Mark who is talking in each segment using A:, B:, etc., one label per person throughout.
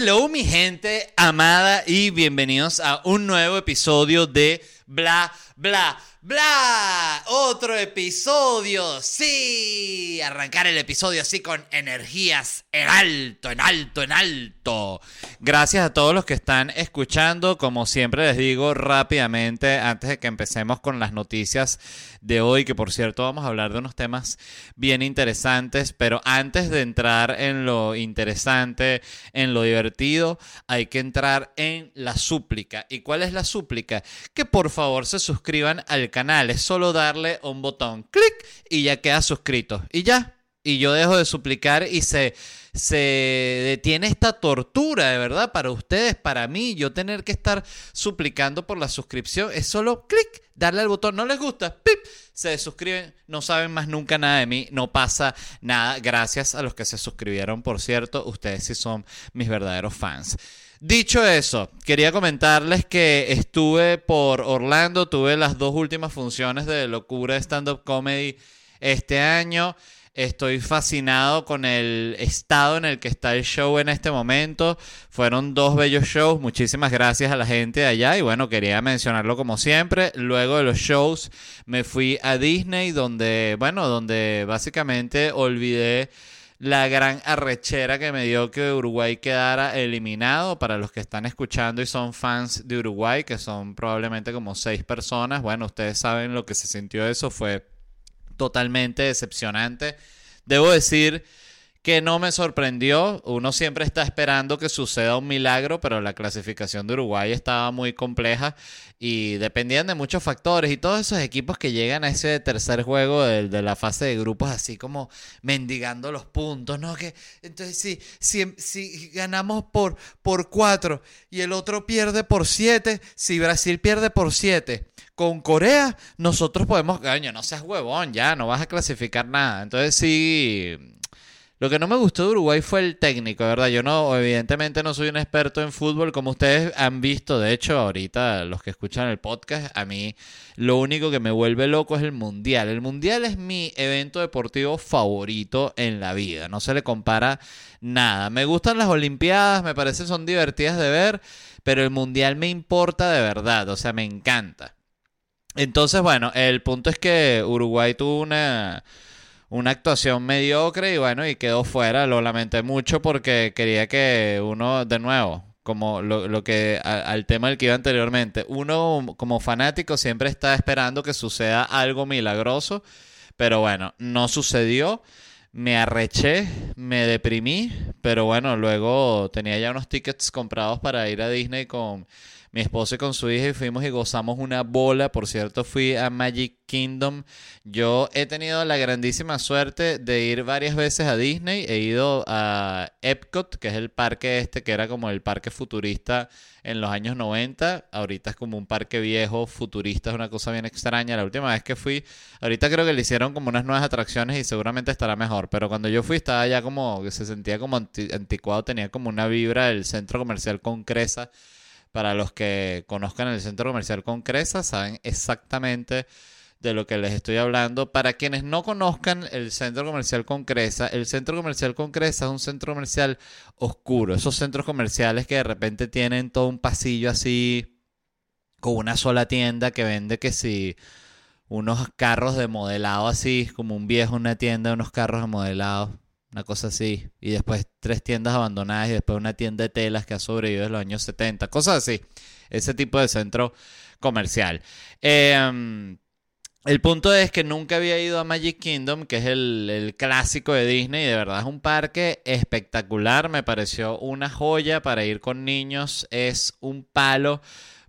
A: Hello mi gente amada y bienvenidos a un nuevo episodio de Bla Bla Bla. Otro episodio, sí. Arrancar el episodio así con energías en alto, en alto, en alto. Gracias a todos los que están escuchando. Como siempre les digo rápidamente, antes de que empecemos con las noticias de hoy, que por cierto vamos a hablar de unos temas bien interesantes, pero antes de entrar en lo interesante, en lo divertido, hay que entrar en la súplica. ¿Y cuál es la súplica? Que por favor se suscriban al canal. Es solo darle un botón, clic, y ya queda suscrito. Y ya. Y yo dejo de suplicar y se, se detiene esta tortura, de verdad, para ustedes, para mí. Yo tener que estar suplicando por la suscripción. Es solo clic, darle al botón. ¿No les gusta? ¡Pip! Se suscriben, no saben más nunca nada de mí, no pasa nada. Gracias a los que se suscribieron, por cierto. Ustedes sí son mis verdaderos fans. Dicho eso, quería comentarles que estuve por Orlando, tuve las dos últimas funciones de Locura Stand-Up Comedy este año. Estoy fascinado con el estado en el que está el show en este momento. Fueron dos bellos shows. Muchísimas gracias a la gente de allá. Y bueno, quería mencionarlo como siempre. Luego de los shows me fui a Disney, donde, bueno, donde básicamente olvidé la gran arrechera que me dio que Uruguay quedara eliminado. Para los que están escuchando y son fans de Uruguay, que son probablemente como seis personas, bueno, ustedes saben lo que se sintió eso, fue totalmente decepcionante. Debo decir que no me sorprendió. Uno siempre está esperando que suceda un milagro, pero la clasificación de Uruguay estaba muy compleja y dependían de muchos factores. Y todos esos equipos que llegan a ese tercer juego de, la fase de grupos, así como mendigando los puntos, ¿no? Que entonces, si, si, si ganamos por, por cuatro y el otro pierde por siete, si Brasil pierde por siete con Corea, nosotros podemos, coño, no seas huevón, ya, no vas a clasificar nada. Entonces sí, lo que no me gustó de Uruguay fue el técnico, ¿verdad? Yo no, evidentemente no soy un experto en fútbol, como ustedes han visto, de hecho, ahorita los que escuchan el podcast, a mí lo único que me vuelve loco es el Mundial. El Mundial es mi evento deportivo favorito en la vida, no se le compara nada. Me gustan las Olimpiadas, me parece son divertidas de ver, pero el Mundial me importa de verdad, o sea, me encanta. Entonces, bueno, el punto es que Uruguay tuvo una una actuación mediocre y bueno, y quedó fuera. Lo lamenté mucho porque quería que uno, de nuevo, como lo, que al tema del que iba anteriormente, uno como fanático siempre está esperando que suceda algo milagroso, pero bueno, no sucedió. Me arreché, me deprimí, pero bueno, luego tenía ya unos tickets comprados para ir a Disney con mi esposo y con su hija y fuimos y gozamos una bola. Por cierto, fui a Magic Kingdom. Yo he tenido la grandísima suerte de ir varias veces a Disney. He ido a Epcot, que es el parque este, que era como el parque futurista en los años 90. Ahorita es como un parque viejo, futurista, es una cosa bien extraña. La última vez que fui, ahorita creo que le hicieron como unas nuevas atracciones y seguramente estará mejor. Pero cuando yo fui estaba ya como se sentía como anticuado, tenía como una vibra del centro comercial con Cresa para los que conozcan el centro comercial con Cresa, saben exactamente de lo que les estoy hablando. Para quienes no conozcan el centro comercial con Cresa, el centro comercial con Cresa es un centro comercial oscuro. Esos centros comerciales que de repente tienen todo un pasillo así, con una sola tienda que vende que si unos carros de modelado así, como un viejo, una tienda de unos carros de modelado una cosa así. Y después tres tiendas abandonadas y después una tienda de telas que ha sobrevivido desde los años 70, cosas así. Ese tipo de centro comercial. Em, el punto es que nunca había ido a Magic Kingdom, que es el, clásico de Disney, y de verdad es un parque espectacular, me pareció una joya para ir con niños, es un palo,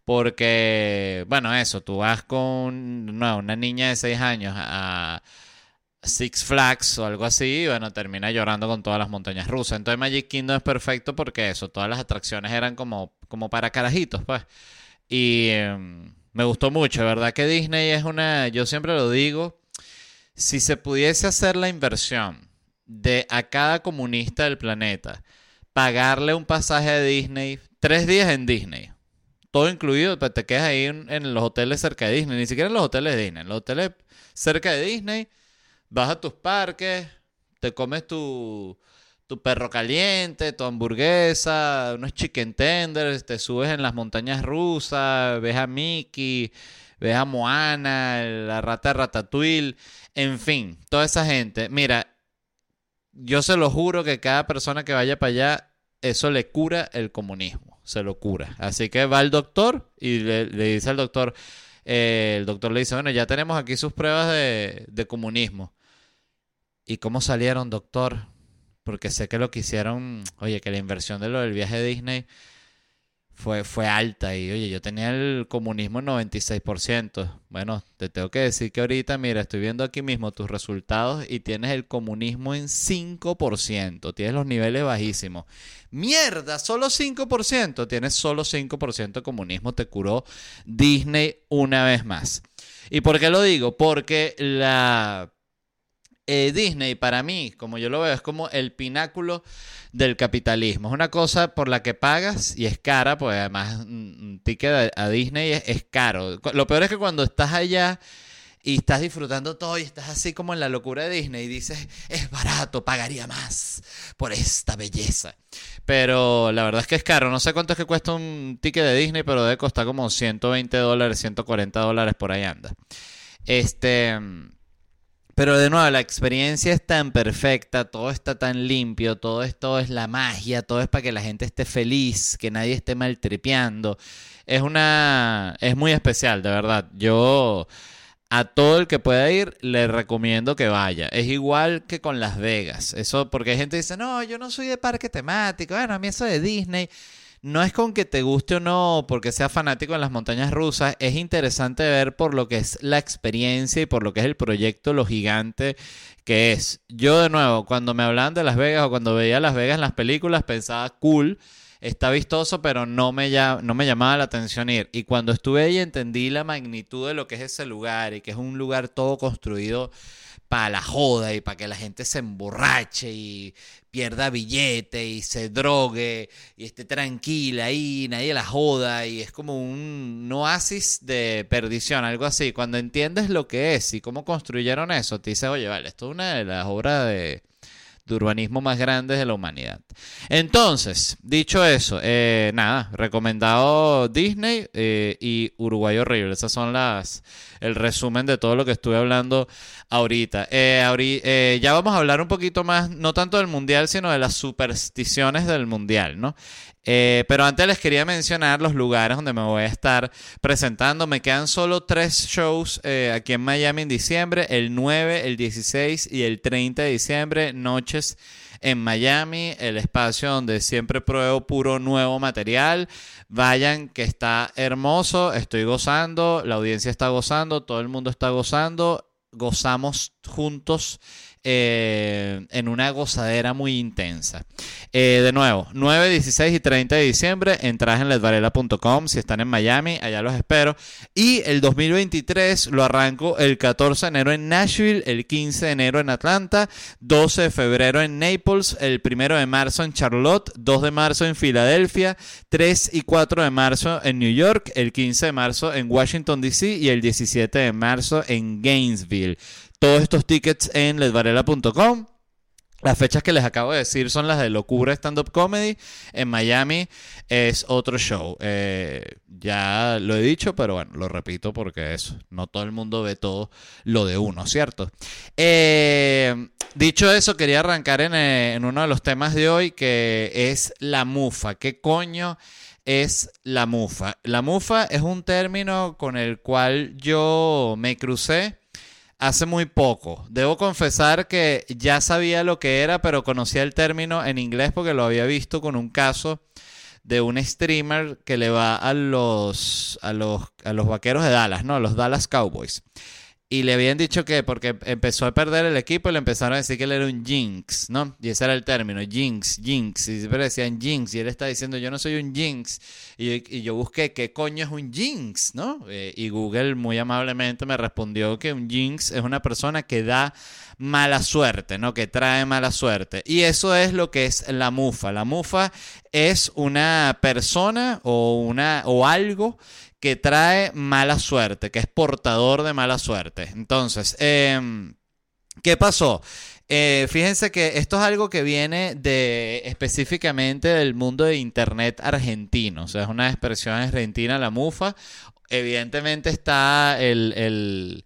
A: porque, bueno, eso, tú vas con no, una niña de 6 años a Six Flags o algo así, y bueno, termina llorando con todas las montañas rusas. Entonces Magic Kingdom es perfecto porque eso, todas las atracciones eran como, como para carajitos, pues. Y em, me gustó mucho, ¿verdad? Que Disney es una, yo siempre lo digo, si se pudiese hacer la inversión de a cada comunista del planeta, pagarle un pasaje a Disney, tres días en Disney, todo incluido, pues te quedas ahí en, en los hoteles cerca de Disney, ni siquiera en los hoteles de Disney, en los hoteles cerca de Disney vas a tus parques, te comes tu, tu perro caliente, tu hamburguesa, unos chicken tenders, te subes en las montañas rusas, ves a Mickey, ves a Moana, la rata Ratatouille, en fin, toda esa gente. Mira, yo se lo juro que cada persona que vaya para allá, eso le cura el comunismo, se lo cura. Así que va el doctor y le, dice al doctor, eh, el doctor le dice, bueno, ya tenemos aquí sus pruebas de, de comunismo. ¿Y cómo salieron, doctor? Porque sé que lo que hicieron, oye, que la inversión de lo del viaje de Disney fue, fue alta y, oye, yo tenía el comunismo en 96%. Bueno, te tengo que decir que ahorita, mira, estoy viendo aquí mismo tus resultados y tienes el comunismo en 5%, tienes los niveles bajísimos. Mierda, solo 5%, tienes solo 5% de comunismo, te curó Disney una vez más. ¿Y por qué lo digo? Porque la eh, Disney para mí, como yo lo veo, es como el pináculo del capitalismo. Es una cosa por la que pagas y es cara, pues además un ticket a, Disney es, caro. Lo peor es que cuando estás allá y estás disfrutando todo y estás así como en la locura de Disney y dices, es barato, pagaría más por esta belleza. Pero la verdad es que es caro. No sé cuánto es que cuesta un ticket de Disney, pero debe costar como 120 dólares, 140 dólares por ahí anda. Este... Pero de nuevo, la experiencia es tan perfecta, todo está tan limpio, todo esto es la magia, todo es para que la gente esté feliz, que nadie esté maltripeando. Es una. es muy especial, de verdad. Yo a todo el que pueda ir le recomiendo que vaya. Es igual que con Las Vegas. Eso porque hay gente que dice, no, yo no soy de parque temático. Bueno, a mí eso de Disney no es con que te guste o no, porque sea fanático en las montañas rusas, es interesante ver por lo que es la experiencia y por lo que es el proyecto, lo gigante que es. Yo de nuevo, cuando me hablaban de Las Vegas o cuando veía Las Vegas en las películas, pensaba cool. Está vistoso, pero no me, no me llamaba la atención ir. Y cuando estuve ahí entendí la magnitud de lo que es ese lugar y que es un lugar todo construido para la joda y para que la gente se emborrache y pierda billete y se drogue y esté tranquila ahí, nadie la joda y es como un oasis de perdición, algo así. Cuando entiendes lo que es y cómo construyeron eso, te dices, oye, vale, esto es una de las obras de, urbanismo más grandes de la humanidad. Entonces, dicho eso, eh, nada, recomendado Disney eh, y Uruguay Horrible. Esas son las el resumen de todo lo que estuve hablando ahorita. Eh, eh, ya vamos a hablar un poquito más, no tanto del mundial, sino de las supersticiones del mundial, ¿no? Eh, pero antes les quería mencionar los lugares donde me voy a estar presentando. Me quedan solo tres shows aquí en Miami en diciembre, el 9, el 16 y el 30 de diciembre, noches en Miami, el espacio donde siempre pruebo puro nuevo material. Vayan, que está hermoso, estoy gozando, la audiencia está gozando, todo el mundo está gozando, gozamos juntos eh, en una gozadera muy intensa. Eh, de nuevo, 9, 16 y 30 de diciembre, entradas en ledvarela.com si están en Miami, allá los espero. Y el 2023 lo arranco el 14 de enero en Nashville, el 15 de enero en Atlanta, 12 de febrero en Naples, el 1 de marzo en Charlotte, 2 de marzo en Filadelfia, 3 y 4 de marzo en New York, el 15 de marzo en Washington DC y el 17 de marzo en Gainesville. Todos estos tickets en ledvarela.com. Las fechas que les acabo de decir son las de Locura Stand Up Comedy. En Miami es otro show. Eh, ya lo he dicho, pero bueno, lo repito porque eso. No todo el mundo ve todo lo de uno, ¿cierto? Eh, dicho eso, quería arrancar en, eh, en uno de los temas de hoy que es la mufa. ¿Qué coño? es la mufa. La mufa es un término con el cual yo me crucé hace muy poco. Debo confesar que ya sabía lo que era, pero conocía el término en inglés porque lo había visto con un caso de un streamer que le va a los, a los, a los vaqueros de Dallas, ¿no? A los Dallas Cowboys. Y le habían dicho que porque empezó a perder el equipo, le empezaron a decir que él era un jinx, ¿no? Y ese era el término, jinx, jinx. Y siempre decían jinx. Y él está diciendo, yo no soy un jinx. Y, yo busqué, ¿qué coño es un jinx, no? Eh, y Google muy amablemente me respondió que un jinx es una persona que da mala suerte, ¿no? Que trae mala suerte. Y eso es lo que es la mufa. La mufa es una persona o, una, o algo que trae mala suerte, que es portador de mala suerte. Entonces, em, ¿qué pasó? Eh, fíjense que esto es algo que viene de específicamente del mundo de internet argentino. O sea, es una expresión argentina, la mufa. Evidentemente está el,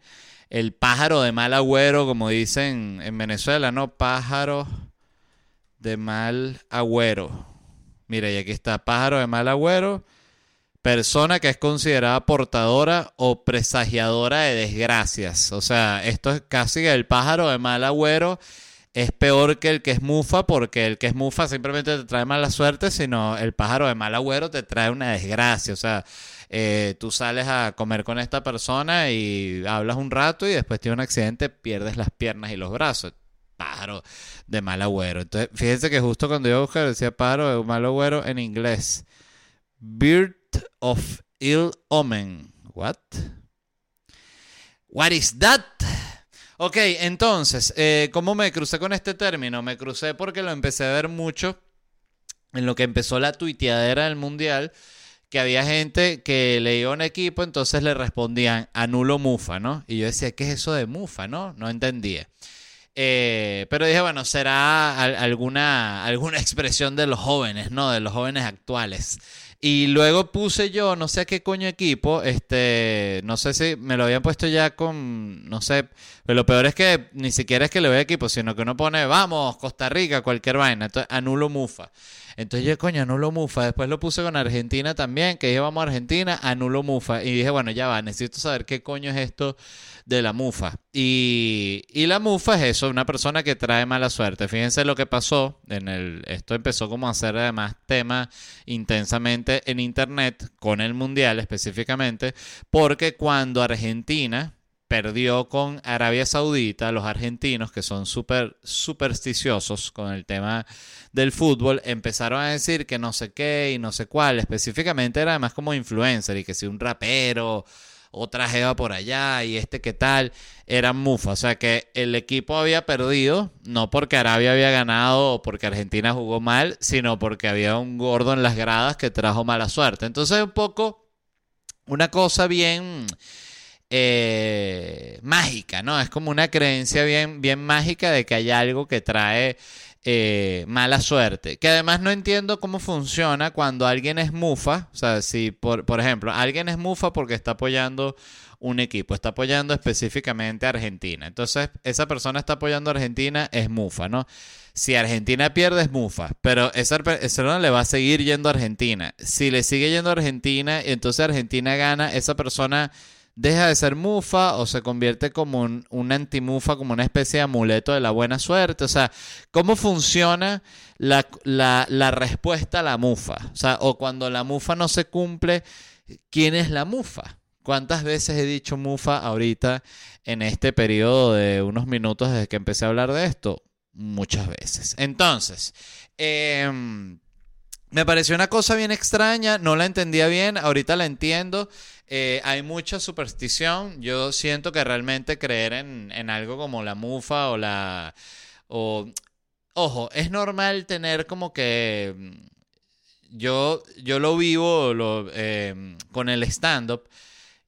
A: el pájaro de mal agüero, como dicen en Venezuela, ¿no? Pájaro de mal agüero. Mira, y aquí está pájaro de mal agüero persona que es considerada portadora o presagiadora de desgracias. O sea, esto es casi que el pájaro de mal agüero es peor que el que es mufa, porque el que es mufa simplemente te trae mala suerte, sino el pájaro de mal agüero te trae una desgracia. O sea, eh, tú sales a comer con esta persona y hablas un rato y después tiene un accidente, pierdes las piernas y los brazos. Pájaro de mal agüero. Entonces, fíjense que justo cuando yo busqué decía pájaro de mal agüero en inglés. Bird of Ill Omen. What? What is that? Ok, entonces, eh, ¿cómo me crucé con este término? Me crucé porque lo empecé a ver mucho en lo que empezó la tuiteadera del mundial, que había gente que leía un equipo, entonces le respondían anulo mufa, ¿no? Y yo decía, ¿qué es eso de mufa, no? No entendía. Eh, pero dije, bueno, será alguna, alguna expresión de los jóvenes, ¿no? De los jóvenes actuales. Y luego puse yo, no sé a qué coño equipo, este, no sé si me lo habían puesto ya con, no sé, pero lo peor es que ni siquiera es que le voy a equipo, sino que uno pone, vamos, Costa Rica, cualquier vaina, entonces anulo Mufa. Entonces yo, coño, anulo Mufa. Después lo puse con Argentina también, que vamos a Argentina, anulo Mufa. Y dije, bueno, ya va, necesito saber qué coño es esto de la mufa. Y, y, la mufa es eso, una persona que trae mala suerte. Fíjense lo que pasó en el. Esto empezó como a hacer además tema intensamente en internet, con el mundial específicamente, porque cuando Argentina perdió con Arabia Saudita, los argentinos, que son súper supersticiosos con el tema del fútbol, empezaron a decir que no sé qué y no sé cuál. Específicamente era además como influencer y que si un rapero otra jeva por allá y este qué tal, eran mufa. O sea que el equipo había perdido, no porque Arabia había ganado o porque Argentina jugó mal, sino porque había un gordo en las gradas que trajo mala suerte. Entonces un poco una cosa bien... Eh, mágica, ¿no? Es como una creencia bien, bien mágica de que hay algo que trae eh, mala suerte. Que además no entiendo cómo funciona cuando alguien es mufa. O sea, si por, por ejemplo, alguien es mufa porque está apoyando un equipo, está apoyando específicamente a Argentina. Entonces, esa persona está apoyando a Argentina, es mufa, ¿no? Si Argentina pierde, es mufa, pero esa persona le va a seguir yendo a Argentina. Si le sigue yendo a Argentina y entonces Argentina gana, esa persona deja de ser mufa o se convierte como un, un antimufa, como una especie de amuleto de la buena suerte. O sea, ¿cómo funciona la, la, respuesta a la mufa? O sea, o cuando la mufa no se cumple, ¿quién es la mufa? ¿Cuántas veces he dicho mufa ahorita en este periodo de unos minutos desde que empecé a hablar de esto? Muchas veces. Entonces, em, me pareció una cosa bien extraña, no la entendía bien, ahorita la entiendo. Eh, hay mucha superstición. Yo siento que realmente creer en, algo como la mufa o la... O, ojo, es normal tener como que... Mm, yo, yo lo vivo em, con el stand-up.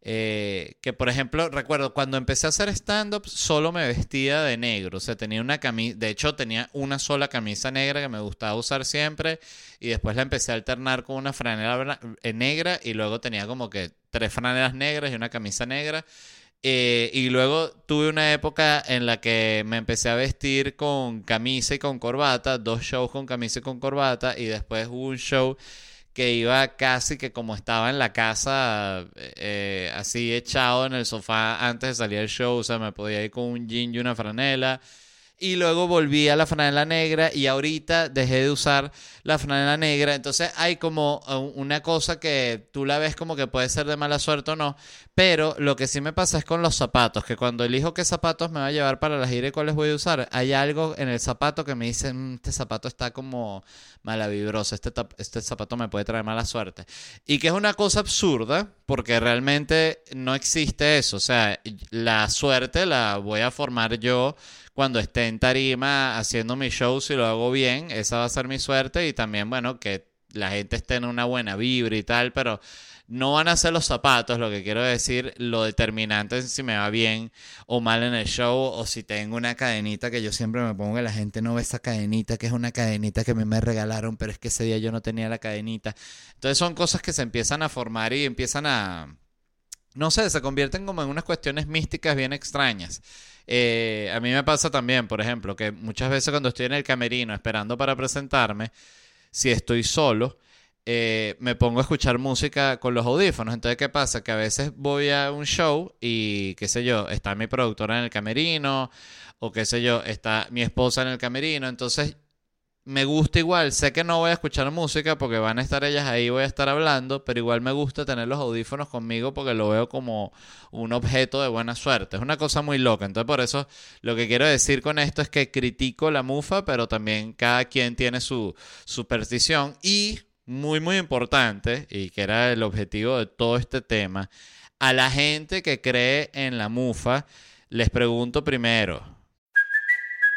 A: Eh, que por ejemplo, recuerdo cuando empecé a hacer stand-up, solo me vestía de negro. O sea, tenía una camisa, de hecho tenía una sola camisa negra que me gustaba usar siempre. Y después la empecé a alternar con una franela eh, negra. Y luego tenía como que tres franelas negras y una camisa negra. Eh, y luego tuve una época en la que me empecé a vestir con camisa y con corbata, dos shows con camisa y con corbata, y después hubo un show que iba casi que como estaba en la casa, eh, así echado en el sofá antes de salir al show, o sea, me podía ir con un jean y una franela y luego volví a la franela negra y ahorita dejé de usar la franela negra. Entonces hay como uh, una cosa que tú la ves como que puede ser de mala suerte o no, pero lo que sí me pasa es con los zapatos, que cuando elijo qué zapatos me va a llevar para la gira y cuáles voy a usar, hay algo en el zapato que me dice, mm, este zapato está como mala vibrosa, este, este zapato me puede traer mala suerte. Y que es una cosa absurda, porque realmente no existe eso, o sea, la suerte la voy a formar yo cuando esté en tarima haciendo mi show, si lo hago bien, esa va a ser mi suerte y también, bueno, que la gente esté en una buena vibra y tal, pero no van a ser los zapatos, lo que quiero decir, lo determinante es si me va bien o mal en el show o si tengo una cadenita que yo siempre me pongo que la gente no ve esa cadenita, que es una cadenita que me, me regalaron, pero es que ese día yo no tenía la cadenita. Entonces son cosas que se empiezan a formar y empiezan a... No sé, se convierten como en unas cuestiones místicas bien extrañas. Eh, a mí me pasa también, por ejemplo, que muchas veces cuando estoy en el camerino esperando para presentarme, si estoy solo, eh, me pongo a escuchar música con los audífonos. Entonces, ¿qué pasa? Que a veces voy a un show y, qué sé yo, está mi productora en el camerino, o qué sé yo, está mi esposa en el camerino. Entonces, me gusta igual, sé que no voy a escuchar música porque van a estar ellas ahí, voy a estar hablando, pero igual me gusta tener los audífonos conmigo porque lo veo como un objeto de buena suerte. Es una cosa muy loca. Entonces, por eso lo que quiero decir con esto es que critico la mufa, pero también cada quien tiene su superstición y muy, muy importante, y que era el objetivo de todo este tema, a la gente que cree en la mufa, les pregunto primero,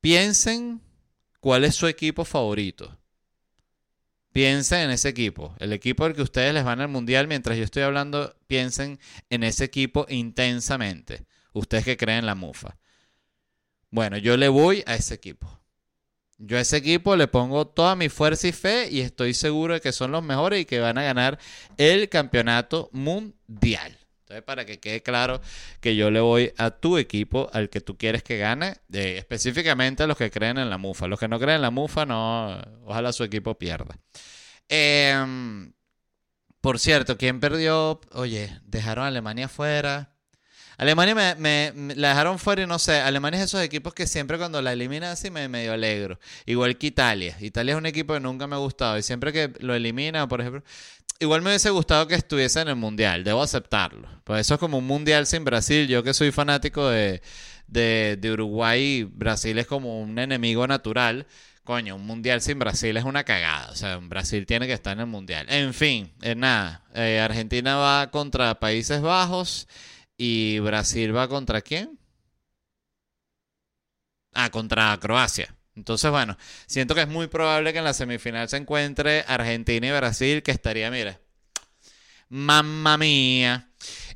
A: Piensen cuál es su equipo favorito. Piensen en ese equipo. El equipo al que ustedes les van al mundial mientras yo estoy hablando, piensen en ese equipo intensamente. Ustedes que creen en la mufa. Bueno, yo le voy a ese equipo. Yo a ese equipo le pongo toda mi fuerza y fe y estoy seguro de que son los mejores y que van a ganar el campeonato mundial. Entonces, para que quede claro que yo le voy a tu equipo, al que tú quieres que gane, específicamente a los que creen en la mufa. Los que no creen en la mufa, no, ojalá su equipo pierda. Em, por cierto, ¿quién perdió? Oye, dejaron a Alemania fuera. Alemania me, la dejaron fuera y no sé, Alemania es esos equipos que siempre cuando la eliminan así me medio alegro. Igual que Italia. Italia es un equipo que nunca me ha gustado y siempre que lo elimina, por ejemplo, igual me hubiese gustado que estuviese en el mundial, debo aceptarlo. Pues eso es como un mundial sin Brasil. Yo que soy fanático de, de, de Uruguay, Brasil es como un enemigo natural. Coño, un mundial sin Brasil es una cagada. O sea, Brasil tiene que estar en el mundial. En fin, eh, nada. Eh, Argentina va contra Países Bajos y Brasil va contra quién? Ah, contra Croacia. Entonces, bueno, siento que es muy probable que en la semifinal se encuentre Argentina y Brasil, que estaría, mire, mamma mía.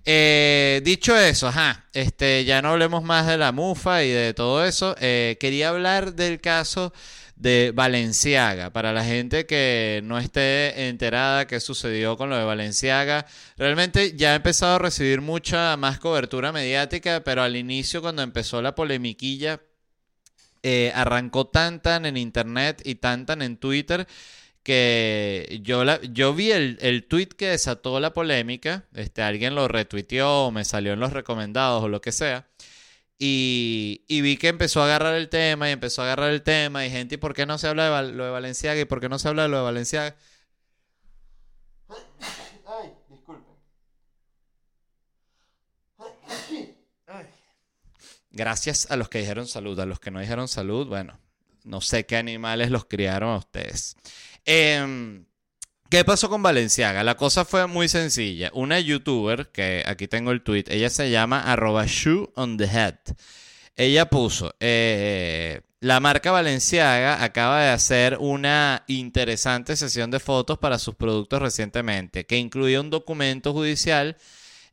A: Eh, dicho eso, ajá, este, ya no hablemos más de la mufa y de todo eso. Eh, quería hablar del caso de Valenciaga. Para la gente que no esté enterada qué sucedió con lo de Valenciaga, realmente ya ha empezado a recibir mucha más cobertura mediática, pero al inicio cuando empezó la polemiquilla eh, arrancó tan en internet y tan en Twitter que yo, la, yo vi el, el tweet que desató la polémica, este, alguien lo retuiteó, me salió en los recomendados o lo que sea, y, y, vi que empezó a agarrar el tema y empezó a agarrar el tema y gente, ¿y por qué no se habla de lo de Valenciaga? ¿Y por qué no se habla de lo de Valenciaga? Gracias a los que dijeron salud, a los que no dijeron salud, bueno, no sé qué animales los criaron a ustedes. Em, ¿Qué pasó con Valenciaga? La cosa fue muy sencilla. Una youtuber, que aquí tengo el tweet, ella se llama arroba shoe on the head. Ella puso, eh, la marca Valenciaga acaba de hacer una interesante sesión de fotos para sus productos recientemente, que incluía un documento judicial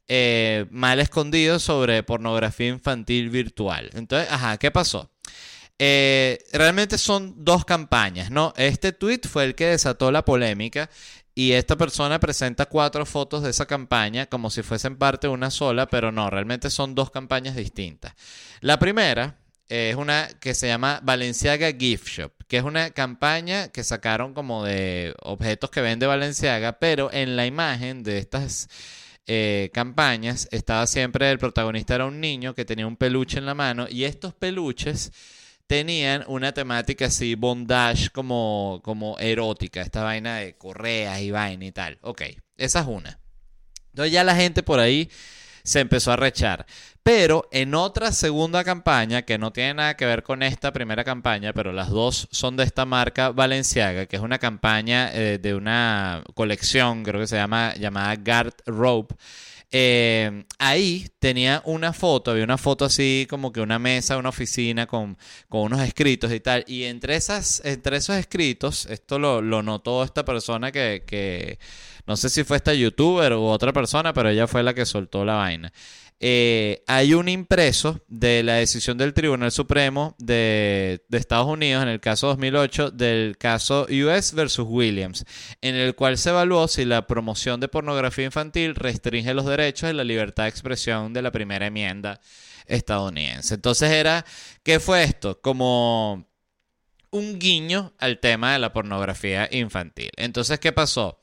A: eh, mal escondido sobre pornografía infantil virtual. Entonces, ajá, ¿qué pasó? Eh, realmente son dos campañas, ¿no? Este tweet fue el que desató la polémica y esta persona presenta cuatro fotos de esa campaña como si fuesen parte de una sola, pero no, realmente son dos campañas distintas. La primera es una que se llama Valenciaga Gift Shop, que es una campaña que sacaron como de objetos que vende Valenciaga, pero en la imagen de estas eh, campañas estaba siempre el protagonista era un niño que tenía un peluche en la mano y estos peluches tenían una temática así, bondage, como, como erótica, esta vaina de correas y vaina y tal. Ok, esa es una. Entonces ya la gente por ahí se empezó a rechar. Pero en otra segunda campaña, que no tiene nada que ver con esta primera campaña, pero las dos son de esta marca Valenciaga, que es una campaña eh, de una colección, creo que se llama, llamada Guard Rope. Eh, ahí tenía una foto, había una foto así como que una mesa, una oficina con, con unos escritos y tal. Y entre, esas, entre esos escritos, esto lo, lo notó esta persona que, que, no sé si fue esta youtuber u otra persona, pero ella fue la que soltó la vaina. Eh, hay un impreso de la decisión del Tribunal Supremo de, Estados Unidos en el caso 2008 del caso US versus Williams, en el cual se evaluó si la promoción de pornografía infantil restringe los derechos y la libertad de expresión de la primera enmienda estadounidense. Entonces era, ¿qué fue esto? Como un guiño al tema de la pornografía infantil. Entonces, ¿qué pasó?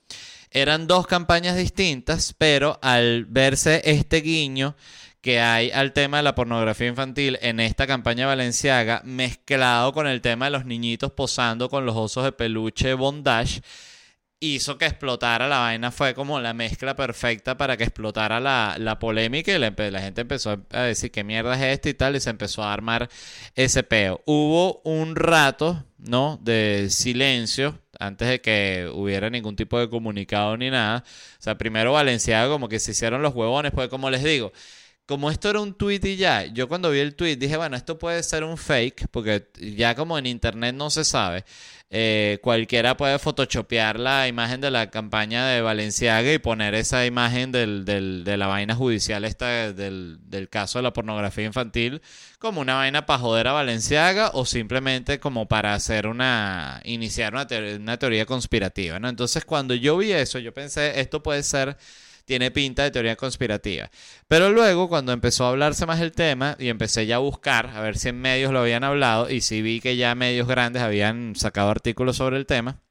A: Eran dos campañas distintas, pero al verse este guiño que hay al tema de la pornografía infantil en esta campaña valenciaga, mezclado con el tema de los niñitos posando con los osos de peluche bondage, hizo que explotara la vaina. Fue como la mezcla perfecta para que explotara la, polémica y la, la, gente empezó a decir qué mierda es esto y tal, y se empezó a armar ese peo. Hubo un rato, ¿no? De silencio antes de que hubiera ningún tipo de comunicado ni nada. O sea, primero Valenciaga como que se hicieron los huevones, pues como les digo, como esto era un tweet y ya, yo cuando vi el tweet dije, bueno, esto puede ser un fake, porque ya como en internet no se sabe, eh, cualquiera puede photoshopear la imagen de la campaña de Valenciaga y poner esa imagen del, de la vaina judicial esta del, del, caso de la pornografía infantil como una vaina para joder a Valenciaga o simplemente como para hacer una, iniciar una, una teoría conspirativa, ¿no? Entonces cuando yo vi eso, yo pensé, esto puede ser tiene pinta de teoría conspirativa. Pero luego, cuando empezó a hablarse más el tema y empecé ya a buscar, a ver si en medios lo habían hablado, y si vi que ya medios grandes habían sacado artículos sobre el tema,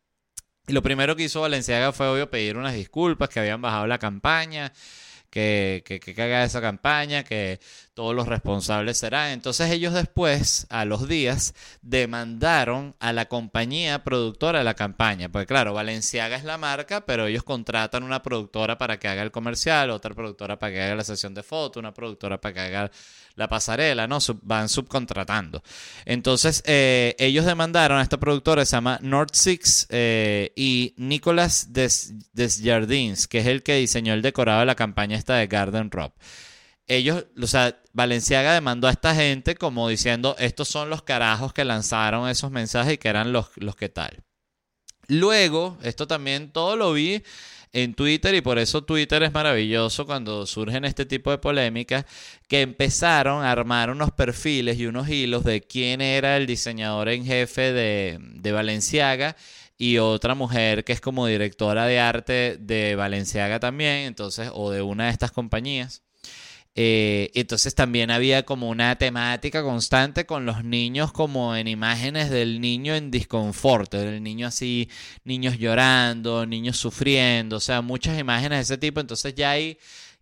A: y lo primero que hizo Valenciaga fue, obvio, pedir unas disculpas, que habían bajado la campaña, que, que, que caga esa campaña, que todos los responsables serán. Entonces ellos después, a los días, demandaron a la compañía productora de la campaña. Porque claro, Valenciaga es la marca, pero ellos contratan una productora para que haga el comercial, otra productora para que haga la sesión de foto, una productora para que haga la pasarela, ¿no? van subcontratando. Entonces eh, ellos demandaron a esta productora, se llama North Six, eh, y Nicolas Desjardins, que es el que diseñó el decorado de la campaña esta de Garden Rob ellos, o sea, Valenciaga demandó a esta gente como diciendo, estos son los carajos que lanzaron esos mensajes y que eran los, los que tal. Luego, esto también todo lo vi en Twitter y por eso Twitter es maravilloso cuando surgen este tipo de polémicas, que empezaron a armar unos perfiles y unos hilos de quién era el diseñador en jefe de, de Valenciaga y otra mujer que es como directora de arte de Valenciaga también, entonces, o de una de estas compañías. Eh, entonces también había como una temática constante con los niños como en imágenes del niño en disconforto, del niño así, niños llorando, niños sufriendo, o sea, muchas imágenes de ese tipo. Entonces ya ahí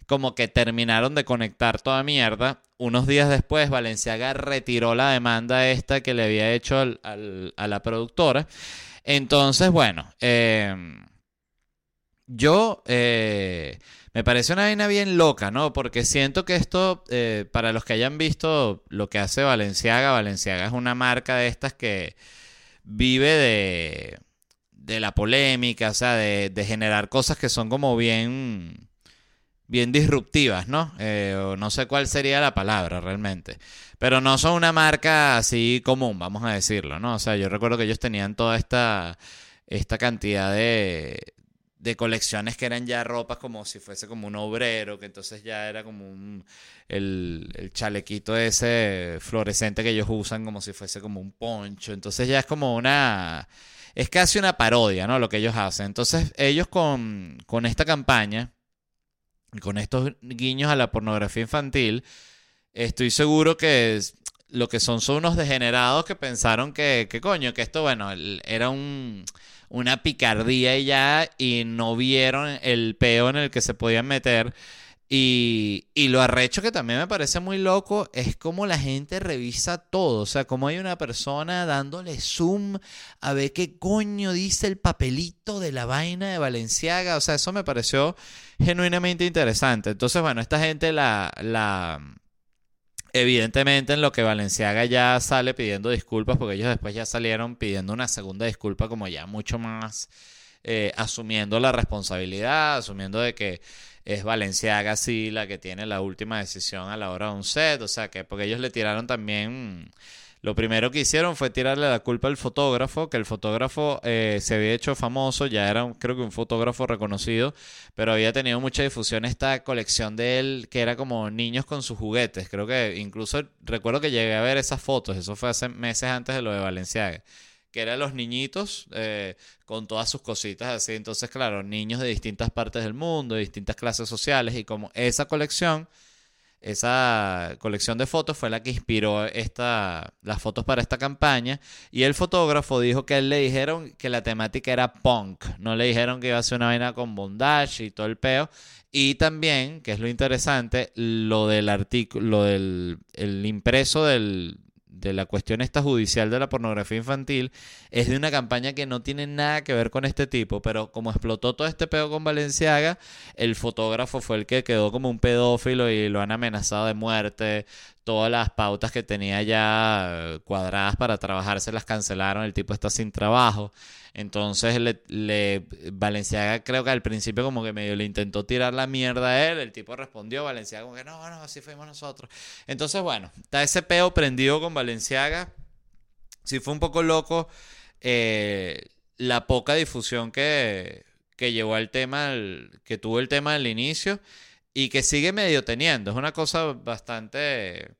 A: como que terminaron de conectar toda mierda. Unos días después, Valenciaga retiró la demanda esta que le había hecho a la productora. Entonces, bueno, em, yo... Eh, me parece una vaina bien loca, ¿no? Porque siento que esto, eh, para los que hayan visto lo que hace Valenciaga, Valenciaga es una marca de estas que vive de, de la polémica, o sea, de, generar cosas que son como bien, bien disruptivas, ¿no? Eh, no sé cuál sería la palabra realmente. Pero no son una marca así común, vamos a decirlo, ¿no? O sea, yo recuerdo que ellos tenían toda esta, esta cantidad de, de colecciones que eran ya ropas como si fuese como un obrero, que entonces ya era como un, el, el, chalequito ese fluorescente que ellos usan como si fuese como un poncho. Entonces ya es como una... Es casi una parodia, ¿no? Lo que ellos hacen. Entonces ellos con, con esta campaña, con estos guiños a la pornografía infantil, estoy seguro que lo que son son unos degenerados que pensaron que, que coño, que esto, bueno, era un una picardía y ya y no vieron el peo en el que se podían meter Y, y, lo arrecho que también me parece muy loco es como la gente revisa todo. O sea, como hay una persona dándole zoom a ver qué coño dice el papelito de la vaina de Valenciaga. O sea, eso me pareció genuinamente interesante. Entonces, bueno, esta gente la, la evidentemente en lo que Valenciaga ya sale pidiendo disculpas, porque ellos después ya salieron pidiendo una segunda disculpa como ya mucho más eh, asumiendo la responsabilidad, asumiendo de que es Valenciaga sí la que tiene la última decisión a la hora de un set, o sea que porque ellos le tiraron también lo primero que hicieron fue tirarle la culpa al fotógrafo, que el fotógrafo eh, se había hecho famoso, ya era creo que un fotógrafo reconocido, pero había tenido mucha difusión esta colección de él que era como niños con sus juguetes. Creo que incluso recuerdo que llegué a ver esas fotos, eso fue hace meses antes de lo de Valenciaga que eran los niñitos eh, con todas sus cositas así. Entonces, claro, niños de distintas partes del mundo, de distintas clases sociales, y como esa colección, esa colección de fotos fue la que inspiró esta, las fotos para esta campaña. Y el fotógrafo dijo que él le dijeron que la temática era punk, no le dijeron que iba a ser una vaina con bondage y todo el peo. Y también, que es lo interesante, lo del artículo, lo del el impreso del, la cuestión esta judicial de la pornografía infantil es de una campaña que no tiene nada que ver con este tipo, pero como explotó todo este pedo con Valenciaga, el fotógrafo fue el que quedó como un pedófilo y lo han amenazado de muerte. Todas las pautas que tenía ya cuadradas para trabajar se las cancelaron, el tipo está sin trabajo. Entonces le, le, Valenciaga creo que al principio como que medio le intentó tirar la mierda a él, el tipo respondió, Valenciaga como que no, no, así fuimos nosotros. Entonces bueno, está ese peo prendido con Valenciaga. Sí fue un poco loco eh, la poca difusión que, que llevó al tema, que tuvo el tema al inicio y que sigue medio teniendo. Es una cosa bastante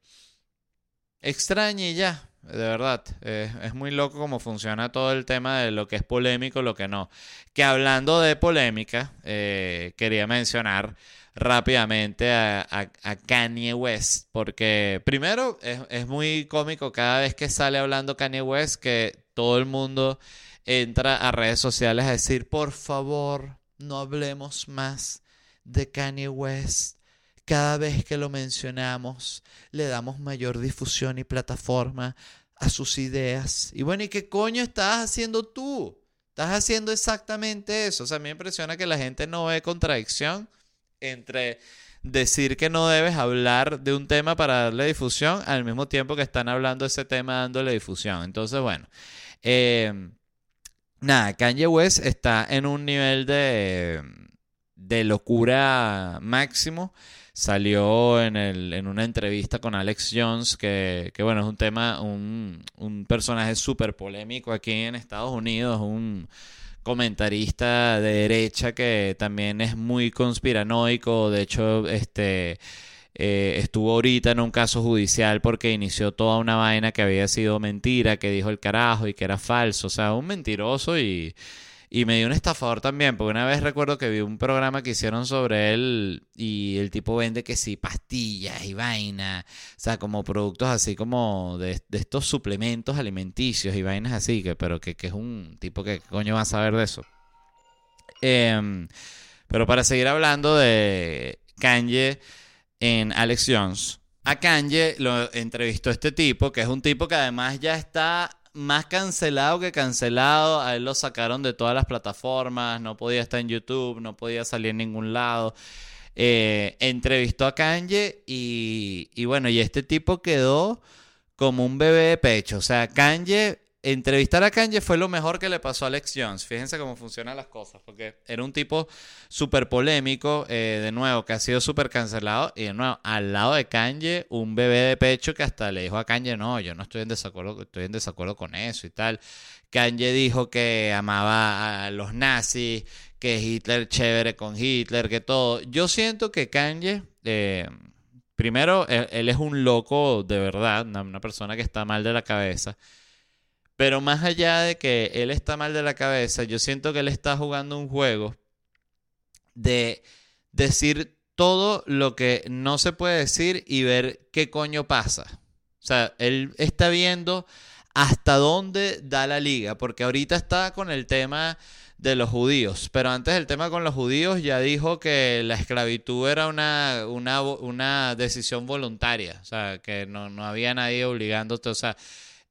A: extraña y ya. De verdad, es muy loco cómo funciona todo el tema de lo que es polémico lo que no. Que hablando de polémica, eh, quería mencionar rápidamente a, Kanye West, porque primero es, muy cómico cada vez que sale hablando Kanye West que todo el mundo entra a redes sociales a decir, por favor, no hablemos más de Kanye West cada vez que lo mencionamos, le damos mayor difusión y plataforma a sus ideas. Y bueno, ¿y qué coño estás haciendo tú? Estás haciendo exactamente eso. O sea, a mí me impresiona que la gente no ve contradicción entre decir que no debes hablar de un tema para darle difusión al mismo tiempo que están hablando de ese tema dándole difusión. Entonces, bueno. Eh, nada, Kanye West está en un nivel de, de locura máximo salió en, el, en una entrevista con Alex Jones, que, que bueno, es un tema, un, un personaje súper polémico aquí en Estados Unidos, un comentarista de derecha que también es muy conspiranoico, de hecho, este... Eh, estuvo ahorita en un caso judicial porque inició toda una vaina que había sido mentira, que dijo el carajo y que era falso, o sea, un mentiroso y, y me dio un estafador también, porque una vez recuerdo que vi un programa que hicieron sobre él y el tipo vende que sí, pastillas y vaina, o sea, como productos así como de, estos suplementos alimenticios y vainas así, que, pero que, es un tipo que coño va a saber de eso. Em, pero para seguir hablando de Kanye en Alex Jones, a Kanye lo entrevistó este tipo, que es un tipo que además ya está más cancelado que cancelado. A él lo sacaron de todas las plataformas. No podía estar en YouTube, no podía salir en ningún lado. Eh, entrevistó a Kanye y, y bueno, y este tipo quedó como un bebé de pecho. O sea, Kanye entrevistar a Kanye fue lo mejor que le pasó a Alex Jones. Fíjense cómo funcionan las cosas, porque era un tipo súper polémico, eh, de nuevo, que ha sido súper cancelado, y de nuevo, al lado de Kanye, un bebé de pecho que hasta le dijo a Kanye, no, yo no estoy en desacuerdo, estoy en desacuerdo con eso y tal. Kanye dijo que amaba a los nazis, que Hitler chévere con Hitler, que todo. Yo siento que Kanye... Eh, primero, él, es un loco de verdad, una persona que está mal de la cabeza. Pero más allá de que él está mal de la cabeza, yo siento que él está jugando un juego de decir todo lo que no se puede decir y ver qué coño pasa. O sea, él está viendo hasta dónde da la liga, porque ahorita está con el tema de los judíos. Pero antes del tema con los judíos ya dijo que la esclavitud era una, una, una decisión voluntaria, o sea, que no, no había nadie obligándote, o sea,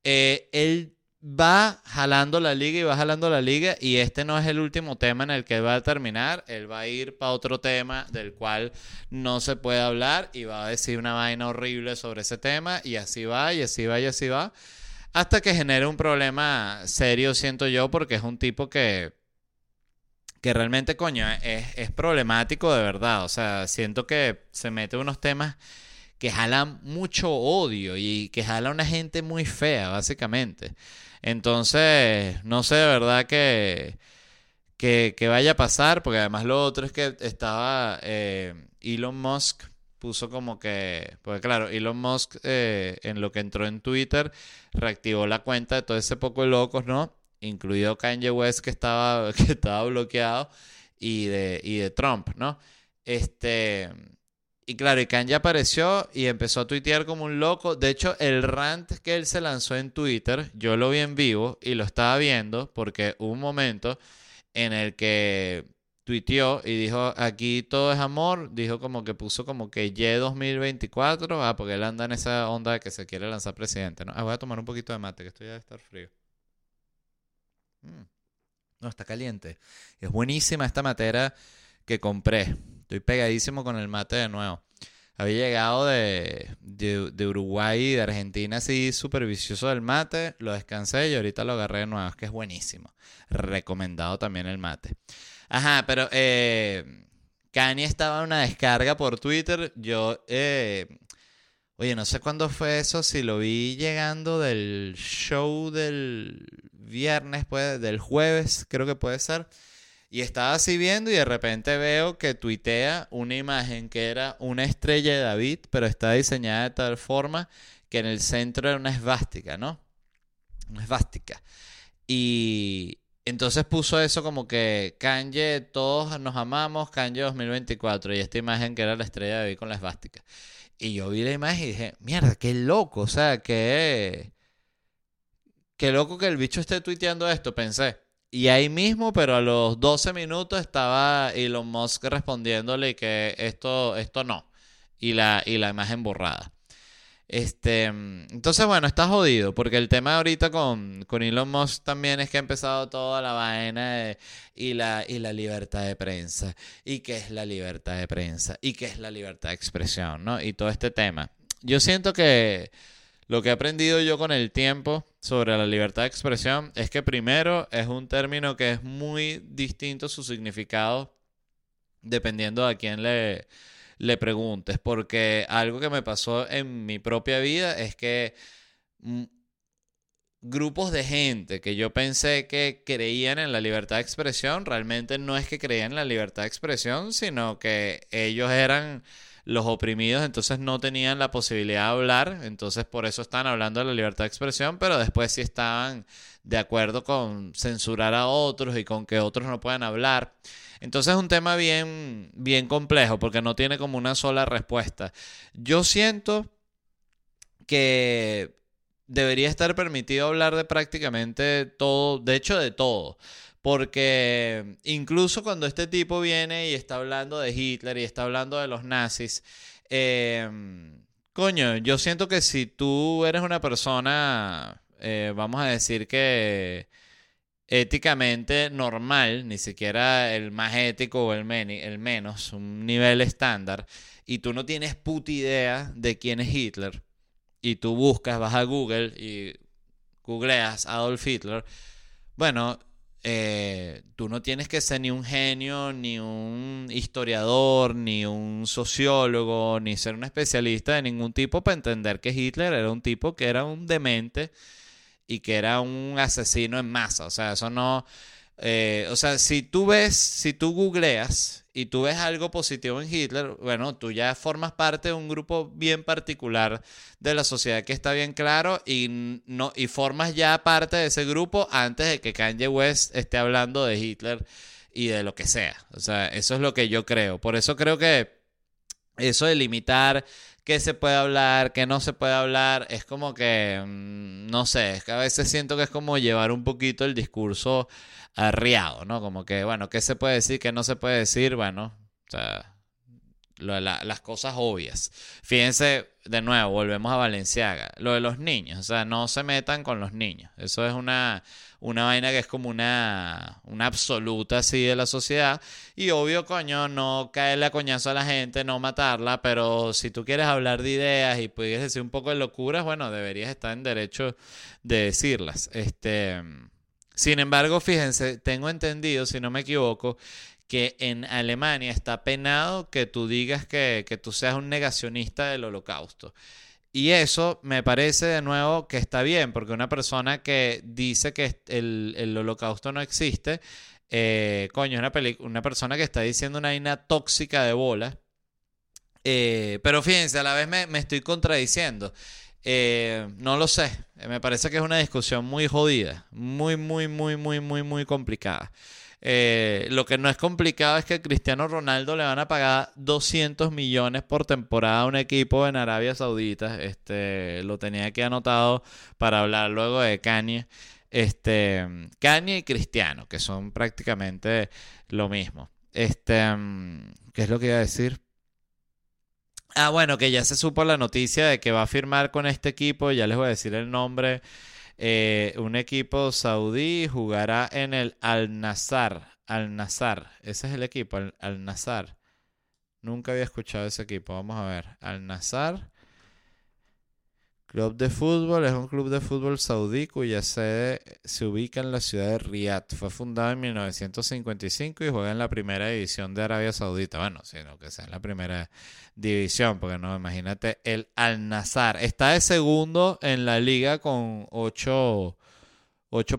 A: eh, él va jalando la liga y va jalando la liga y este no es el último tema en el que va a terminar, él va a ir para otro tema del cual no se puede hablar y va a decir una vaina horrible sobre ese tema y así va y así va y así va hasta que genere un problema serio, siento yo, porque es un tipo que que realmente, coño, es, es problemático de verdad. O sea, siento que se mete unos temas que jalan mucho odio y que jala una gente muy fea, básicamente. Entonces, no sé de verdad que, que, vaya a pasar, porque además lo otro es que estaba eh, Elon Musk puso como que, porque claro, Elon Musk eh, en lo que entró en Twitter reactivó la cuenta de todo ese poco de locos, ¿no? Incluido Kanye West que estaba, que estaba bloqueado y de, y de Trump, ¿no? Este, y claro, y Kanye apareció y empezó a tuitear como un loco. De hecho, el rant que él se lanzó en Twitter, yo lo vi en vivo y lo estaba viendo porque hubo un momento en el que tuiteó y dijo, aquí todo es amor. Dijo como que puso como que Y 2024. Ah, porque él anda en esa onda de que se quiere lanzar presidente, ¿no? Ah, voy a tomar un poquito de mate, que esto ya debe estar frío. Mm. No, está caliente. Es buenísima esta matera que compré. Estoy pegadísimo con el mate de nuevo. Había llegado de, de, Uruguay y de Argentina así súper vicioso del mate. Lo descansé y ahorita lo agarré de nuevo. Es que es buenísimo. Recomendado también el mate. Ajá, pero eh, Kanye estaba en una descarga por Twitter. Yo, eh, oye, no sé cuándo fue eso. Si lo vi llegando del show del viernes, pues, del jueves, creo que puede ser. Y estaba así viendo y de repente veo que tuitea una imagen que era una estrella de David, pero está diseñada de tal forma que en el centro era una esvástica, ¿no? Una esvástica. Y entonces puso eso como que Kanye, todos nos amamos, Kanye 2024. Y esta imagen que era la estrella de David con la esvástica. Y yo vi la imagen y dije, mierda, qué loco, o sea, qué... Qué loco que el bicho esté tuiteando esto, pensé. Y ahí mismo, pero a los 12 minutos estaba Elon Musk respondiéndole que esto, esto no. Y la, y la imagen borrada. Este, entonces, bueno, está jodido, porque el tema ahorita con, con Elon Musk también es que ha empezado toda la vaina y, la, y la libertad de prensa, y qué es la libertad de prensa, y qué es la libertad de expresión, ¿no? Y todo este tema. Yo siento que lo que he aprendido yo con el tiempo sobre la libertad de expresión es que primero es un término que es muy distinto su significado dependiendo a quién le, le preguntes, porque algo que me pasó en mi propia vida es que mm, grupos de gente que yo pensé que creían en la libertad de expresión, realmente no es que creían en la libertad de expresión, sino que ellos eran los oprimidos entonces no tenían la posibilidad de hablar, entonces por eso están hablando de la libertad de expresión, pero después sí estaban de acuerdo con censurar a otros y con que otros no puedan hablar. Entonces es un tema bien, bien complejo porque no tiene como una sola respuesta. Yo siento que debería estar permitido hablar de prácticamente todo, de hecho de todo. Porque incluso cuando este tipo viene y está hablando de Hitler y está hablando de los nazis, em, coño, yo siento que si tú eres una persona, eh, vamos a decir que éticamente normal, ni siquiera el más ético o el, el menos, un nivel estándar, y tú no tienes puta idea de quién es Hitler, y tú buscas, vas a Google y googleas Adolf Hitler, bueno, eh, tú no tienes que ser ni un genio, ni un historiador, ni un sociólogo, ni ser un especialista de ningún tipo para entender que Hitler era un tipo que era un demente y que era un asesino en masa. O sea, eso no... Eh, o sea, si tú ves, si tú googleas y tú ves algo positivo en Hitler, bueno, tú ya formas parte de un grupo bien particular de la sociedad que está bien claro y, no, y formas ya parte de ese grupo antes de que Kanye West esté hablando de Hitler y de lo que sea. O sea, eso es lo que yo creo. Por eso creo que eso de limitar qué se puede hablar, qué no se puede hablar. Es como que, mm, no sé, es que a veces siento que es como llevar un poquito el discurso arriado, ¿no? Como que, bueno, qué se puede decir, qué no se puede decir, bueno, o sea las cosas obvias. Fíjense, de nuevo, volvemos a Valenciaga. Lo de los niños, o sea, no se metan con los niños. Eso es una, una vaina que es como una, una absoluta así de la sociedad. Y obvio, coño, no caerle a coñazo a la gente, no matarla, pero si tú quieres hablar de ideas y puedes decir un poco de locuras, bueno, deberías estar en derecho de decirlas. Este. Sin embargo, fíjense, tengo entendido, si no me equivoco, que en Alemania está penado que tú digas que, tú seas un negacionista del holocausto. Y eso me parece de nuevo que está bien, porque una persona que dice que el, holocausto no existe, eh, coño, es una, una persona que está diciendo una vaina tóxica de bola. Eh, pero fíjense, a la vez me, estoy contradiciendo. Eh, no lo sé, me parece que es una discusión muy jodida, muy, muy, muy, muy, muy, muy complicada. Eh, lo que no es complicado es que Cristiano Ronaldo le van a pagar 200 millones por temporada a un equipo en Arabia Saudita. Este, lo tenía aquí anotado para hablar luego de Kanye. Este, Kanye y Cristiano, que son prácticamente lo mismo. Este, ¿qué es lo que iba a decir? Ah, bueno, que ya se supo la noticia de que va a firmar con este equipo, ya les voy a decir el nombre eh, un equipo saudí jugará en el Al-Nazar. Al-Nazar. Ese es el equipo, Al-Nazar. Nunca había escuchado ese equipo. Vamos a ver. Al-Nazar. Club de fútbol es un club de fútbol saudí cuya sede se ubica en la ciudad de Riyadh. Fue fundado en 1955 y juega en la primera división de Arabia Saudita. Bueno, sino que sea en la primera división, porque no, imagínate, el Al-Nazar está de segundo en la liga con ocho,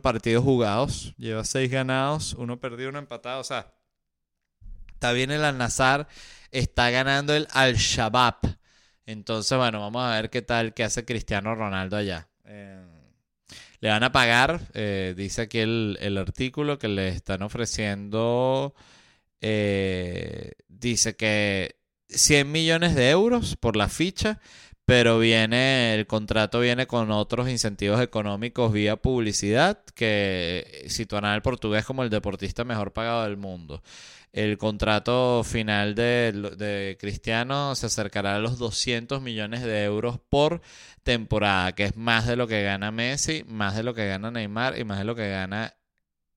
A: partidos jugados. Lleva seis ganados, uno perdido, uno empatado. O sea, está bien el Al-Nazar, está ganando el Al-Shabaab entonces, bueno, vamos a ver qué tal que hace Cristiano Ronaldo allá. Eh, le van a pagar, eh, dice aquí el, artículo, que le están ofreciendo, eh, dice que 100 millones de euros por la ficha, pero viene, el contrato viene con otros incentivos económicos vía publicidad que situarán al portugués como el deportista mejor pagado del mundo. El contrato final de, Cristiano se acercará a los 200 millones de euros por temporada, que es más de lo que gana Messi, más de lo que gana Neymar y más de lo que gana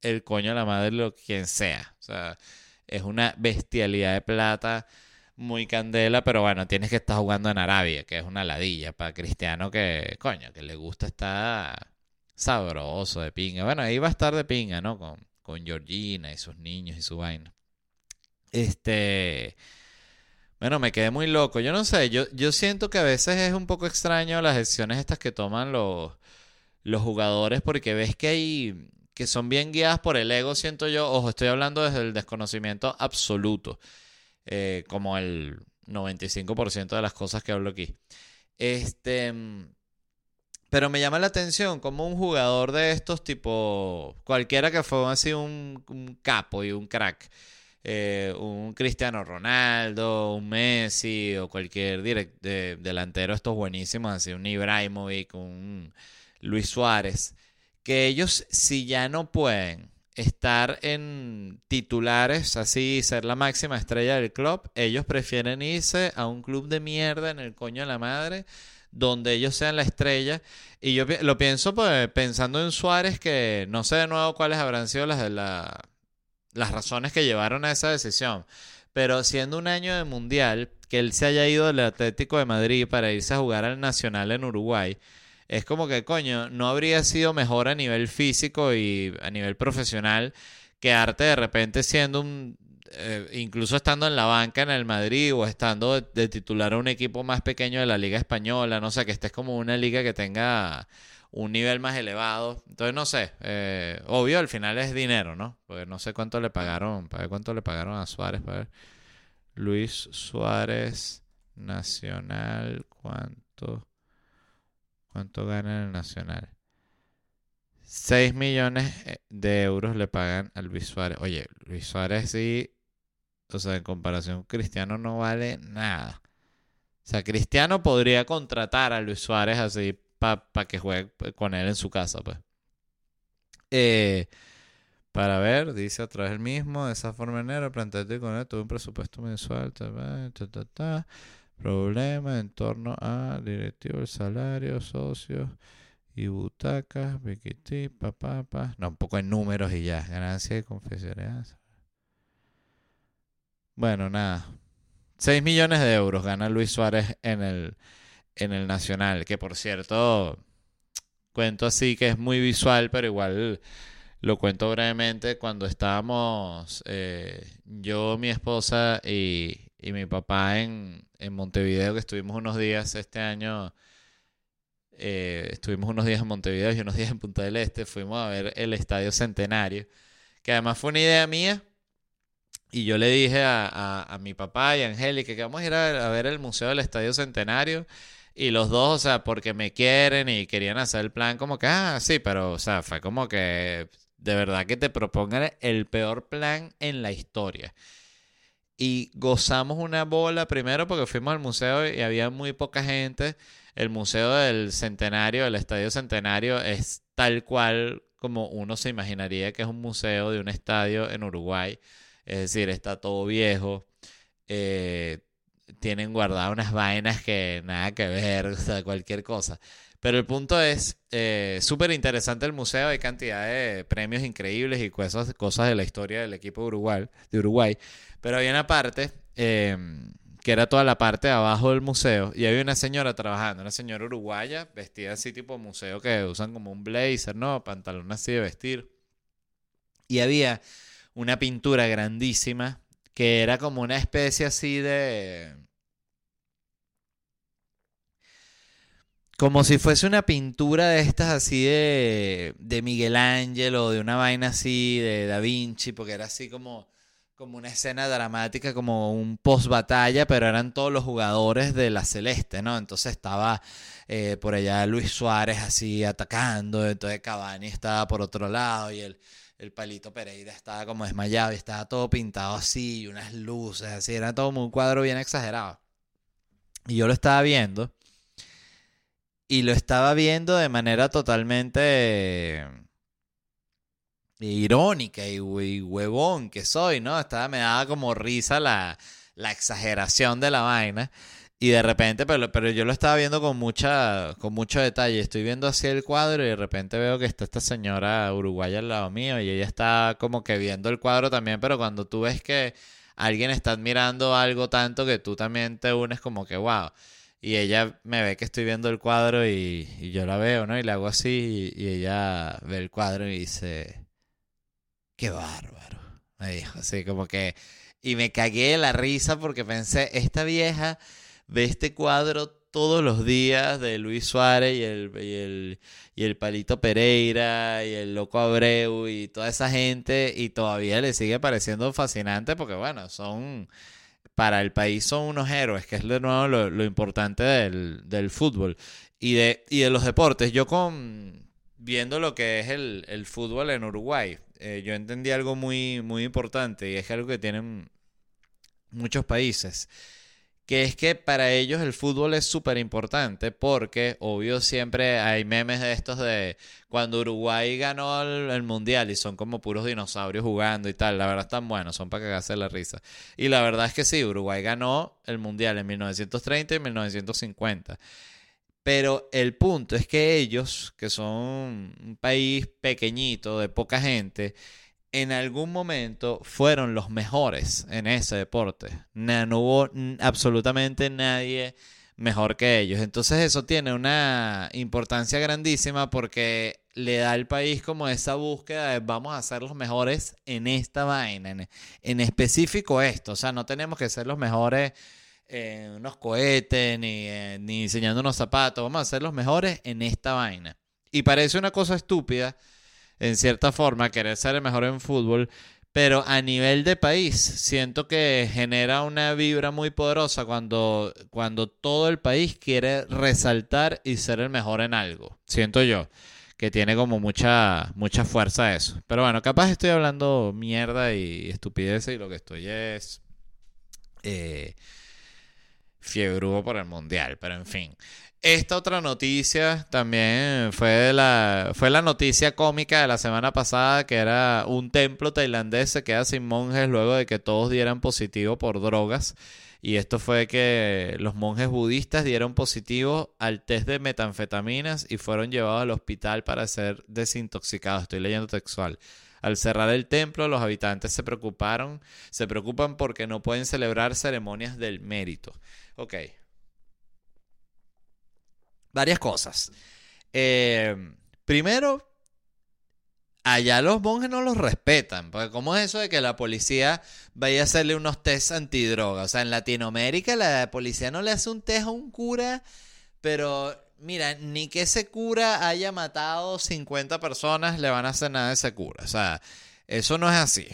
A: el coño de la madre, lo quien sea. O sea, es una bestialidad de plata muy candela, pero bueno, tienes que estar jugando en Arabia, que es una ladilla para Cristiano que, coño, que le gusta estar sabroso de pinga. Bueno, ahí va a estar de pinga, ¿no? Con, con Georgina y sus niños y su vaina. Este. Bueno, me quedé muy loco. Yo no sé, yo, yo siento que a veces es un poco extraño las decisiones estas que toman los, los jugadores porque ves que hay que son bien guiadas por el ego, siento yo. Ojo, estoy hablando desde el desconocimiento absoluto, eh, como el 95% de las cosas que hablo aquí. Este, pero me llama la atención como un jugador de estos, tipo cualquiera que fue así un, un capo y un crack eh, un Cristiano Ronaldo, un Messi o cualquier delantero, estos buenísimos, así un Ibrahimovic, un Luis Suárez, que ellos si ya no pueden estar en titulares, así ser la máxima estrella del club, ellos prefieren irse a un club de mierda en el coño de la madre donde ellos sean la estrella. Y yo lo pienso pues, pensando en Suárez, que no sé de nuevo cuáles habrán sido las de la las razones que llevaron a esa decisión. Pero siendo un año de mundial, que él se haya ido del Atlético de Madrid para irse a jugar al Nacional en Uruguay, es como que, coño, no habría sido mejor a nivel físico y a nivel profesional quedarte de repente siendo un, eh, incluso estando en la banca en el Madrid o estando de, titular a un equipo más pequeño de la Liga Española, no sé, que estés como una liga que tenga un nivel más elevado. Entonces, no sé, eh, obvio, al final es dinero, ¿no? Porque no sé cuánto le pagaron, para ver cuánto le pagaron a Suárez, para ver. Luis Suárez, Nacional, ¿cuánto? ¿Cuánto gana el Nacional? 6 millones eh, de euros le pagan a Luis Suárez. Oye, Luis Suárez sí, o sea, en comparación Cristiano no vale nada. O sea, Cristiano podría contratar a Luis Suárez así para que juegue con él en su casa, pues. Eh, para ver, dice a través del mismo, de esa forma enero, plantearte con él, tuve un presupuesto mensual, ta, ta, ta, problema en torno al directivo, el salario, socios y butacas, biquiti, papá, pa, no, un poco en números y ya, ganancias y confesiones. Bueno, nada. 6 millones de euros gana Luis Suárez en el, en el Nacional, que por cierto, cuento así que es muy visual, pero igual lo cuento brevemente. Cuando estábamos eh, yo, mi esposa y, y mi papá en, en, Montevideo, que estuvimos unos días este año, eh, estuvimos unos días en Montevideo y unos días en Punta del Este, fuimos a ver el Estadio Centenario, que además fue una idea mía. Y yo le dije a, a, mi papá y a Angélica que vamos a ir a, ver el Museo del Estadio Centenario. Y los dos, o sea, porque me quieren y querían hacer el plan como que, ah, sí, pero, o sea, fue como que de verdad que te propongan el peor plan en la historia. Y gozamos una bola primero porque fuimos al museo y había muy poca gente. El museo del centenario, el estadio centenario, es tal cual como uno se imaginaría que es un museo de un estadio en Uruguay. Es decir, está todo viejo. Eh, tienen guardadas unas vainas que nada que ver, o sea, cualquier cosa. Pero el punto es, eh, súper interesante el museo, hay cantidad de premios increíbles y cosas, cosas de la historia del equipo Uruguay. De Uruguay. Pero había una parte em, que era toda la parte de abajo del museo y había una señora trabajando, una señora uruguaya, vestida así tipo museo que usan como un blazer, ¿no? Pantalón así de vestir. Y había una pintura grandísima que era como una especie así de Como si fuese una pintura de estas así de, de Miguel Ángel o de una vaina así de Da Vinci, porque era así como, como una escena dramática, como un post batalla, pero eran todos los jugadores de la Celeste, ¿no? Entonces estaba eh, por allá Luis Suárez así atacando, entonces Cavani estaba por otro lado y el, el Palito Pereira estaba como desmayado y estaba todo pintado así, y unas luces así, era todo un cuadro bien exagerado. Y yo lo estaba viendo y lo estaba viendo de manera totalmente eh, irónica y, huevón que soy, ¿no? Estaba, me daba como risa la, la exageración de la vaina. Y de repente, pero, pero yo lo estaba viendo con mucha, con mucho detalle. Estoy viendo así el cuadro y de repente veo que está esta señora uruguaya al lado mío y ella está como que viendo el cuadro también, pero cuando tú ves que alguien está admirando algo tanto que tú también te unes como que, wow. Y ella me ve que estoy viendo el cuadro y, yo la veo, ¿no? Y le hago así y, ella ve el cuadro y dice, qué bárbaro. Me dijo así como que... Y me cagué de la risa porque pensé, esta vieja ve este cuadro todos los días de Luis Suárez y el, y el, y el Palito Pereira y el Loco Abreu y toda esa gente y todavía le sigue pareciendo fascinante porque bueno, son para el país son unos héroes, que es de nuevo lo, importante del, fútbol y de, y de los deportes. Yo con viendo lo que es el, fútbol en Uruguay, eh, yo entendí algo muy, muy importante y es algo que tienen muchos países que es que para ellos el fútbol es súper importante porque, obvio, siempre hay memes de estos de cuando Uruguay ganó el, Mundial y son como puros dinosaurios jugando y tal. La verdad están buenos, son para cagarse la risa. Y la verdad es que sí, Uruguay ganó el Mundial en 1930 y 1950. Pero el punto es que ellos, que son un país pequeñito, de poca gente, en algún momento fueron los mejores en ese deporte. No, hubo absolutamente nadie mejor que ellos. Entonces eso tiene una importancia grandísima porque le da al país como esa búsqueda de vamos a ser los mejores en esta vaina, en, específico esto. O sea, no tenemos que ser los mejores en unos cohetes ni, ni diseñando unos zapatos, vamos a ser los mejores en esta vaina. Y parece una cosa estúpida en cierta forma, querer ser el mejor en fútbol, pero a nivel de país siento que genera una vibra muy poderosa cuando, cuando todo el país quiere resaltar y ser el mejor en algo, siento yo que tiene como mucha, mucha fuerza eso. Pero bueno, capaz estoy hablando mierda y estupidez y lo que estoy es... Eh, fiebrudo por el mundial, pero en fin. Esta otra noticia también fue la, fue la noticia cómica de la semana pasada, que era un templo tailandés se queda sin monjes luego de que todos dieran positivo por drogas. Y esto fue que los monjes budistas dieron positivo al test de metanfetaminas y fueron llevados al hospital para ser desintoxicados. Estoy leyendo textual. Al cerrar el templo, los habitantes se preocuparon, se preocupan porque no pueden celebrar ceremonias del mérito. Ok. Varias cosas. Eh, primero, allá los monjes no los respetan. Porque ¿cómo es eso de que la policía vaya a hacerle unos test antidroga? O sea, en Latinoamérica la policía no le hace un test a un cura, pero mira, ni que ese cura haya matado 50 personas le van a hacer nada a ese cura. O sea, eso no es así.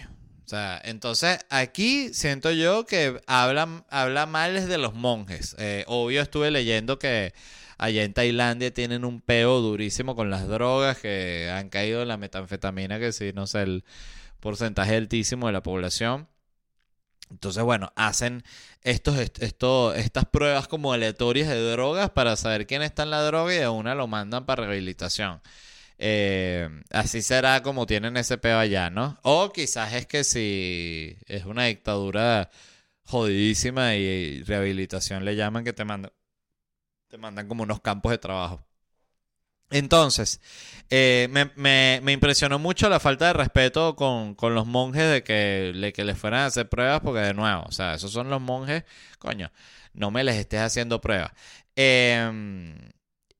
A: O sea, entonces aquí siento yo que habla, habla mal de los monjes. Eh, obvio estuve leyendo que allá en Tailandia tienen un peo durísimo con las drogas que han caído en la metanfetamina, que sí, no sé, el porcentaje altísimo de la población. Entonces, bueno, hacen estos, esto, estas pruebas como aleatorias de drogas para saber quién está en la droga y de una lo mandan para rehabilitación. Eh, así será como tienen ese peo allá, ¿no? O quizás es que si es una dictadura jodidísima y rehabilitación le llaman que te mandan, te mandan como unos campos de trabajo. Entonces, eh, me, impresionó mucho la falta de respeto con, los monjes de que, le, que les fueran a hacer pruebas, porque de nuevo, o sea, esos son los monjes, coño, no me les estés haciendo pruebas. Em,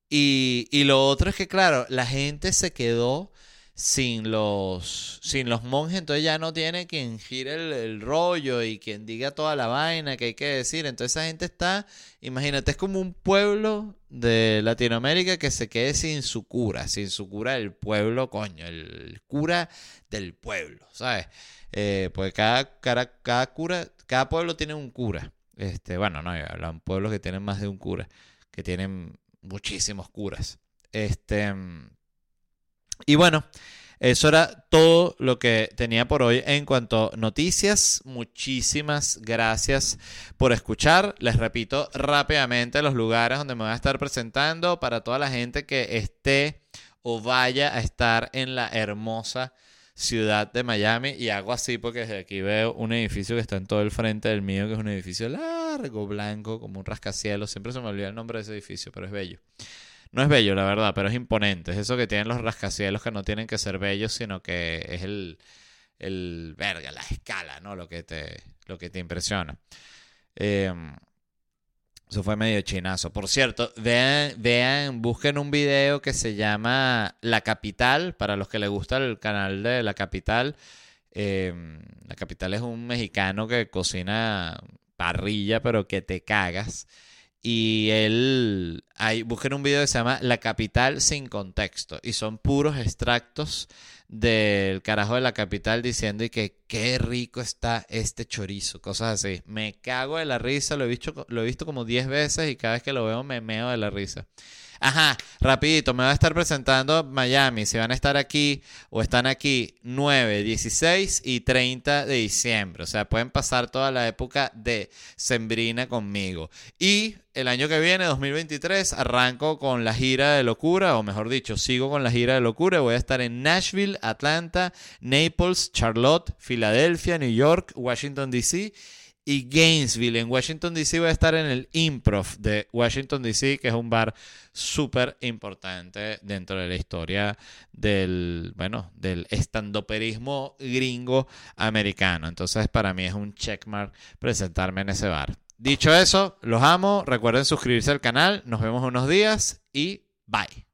A: y, y lo otro es que, claro, la gente se quedó sin los, sin los monjes, entonces ya no tiene quien gire el, rollo y quien diga toda la vaina que hay que decir. Entonces esa gente está, imagínate, es como un pueblo de Latinoamérica que se quede sin su cura, sin su cura del pueblo, coño, el, cura del pueblo, ¿sabes? Eh, pues cada, cada, cada, cura, cada pueblo tiene un cura. Este, bueno, no, hablan pueblos que tienen más de un cura, que tienen muchísimos curas. Este, y bueno, eso era todo lo que tenía por hoy en cuanto a noticias. Muchísimas gracias por escuchar. Les repito rápidamente los lugares donde me voy a estar presentando para toda la gente que esté o vaya a estar en la hermosa ciudad de Miami. Y hago así porque desde aquí veo un edificio que está en todo el frente del mío, que es un edificio largo, blanco, como un rascacielos. Siempre se me olvida el nombre de ese edificio, pero es bello. No es bello, la verdad, pero es imponente. Es eso que tienen los rascacielos que no tienen que ser bellos, sino que es el, el verga, la escala, ¿no? Lo que te, lo que te impresiona. Em, eso fue medio chinazo. Por cierto, vean, vean, busquen un video que se llama La Capital, para los que les gusta el canal de La Capital. Em, la Capital es un mexicano que cocina parrilla, pero que te cagas. Y él, hay, busquen un video que se llama La capital sin contexto. Y son puros extractos del carajo de la capital diciendo y que qué rico está este chorizo. Cosas así. Me cago de la risa, lo he visto, lo he visto como 10 veces y cada vez que lo veo me meo de la risa. Ajá, rapidito, me va a estar presentando Miami. Si van a estar aquí o están aquí 9, 16 y 30 de diciembre. O sea, pueden pasar toda la época de Sembrina conmigo. Y el año que viene, 2023, arranco con la gira de locura, o mejor dicho, sigo con la gira de locura. Voy a estar en Nashville, Atlanta, Naples, Charlotte, Filadelfia, New York, Washington, D.C y Gainesville. En Washington, D.C. voy a estar en el Improv de Washington, D.C., que es un bar súper importante dentro de la historia del, bueno, del estandoperismo gringo americano. Entonces, para mí es un checkmark presentarme en ese bar. Dicho eso, los amo. Recuerden suscribirse al canal. Nos vemos unos días y bye.